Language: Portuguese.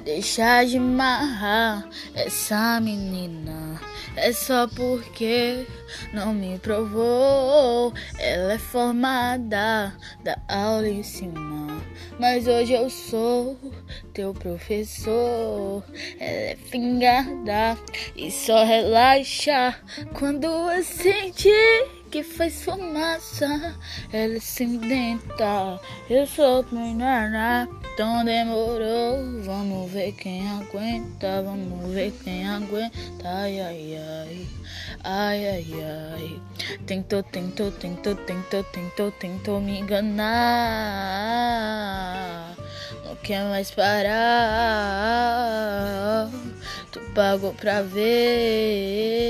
deixar de marrar essa menina. É só porque não me provou. Ela é formada da aula em cima. Mas hoje eu sou teu professor. Ela é fingada e só relaxa quando eu sentir que faz fumaça, ela se inventa. Eu sou menina, então demorou. Vamos ver quem aguenta, vamos ver quem aguenta. Ai, ai, ai, ai, ai, ai. Tentou, tentou, tentou, tentou, tentou, tentou me enganar. Não quer mais parar. Tu pagou pra ver.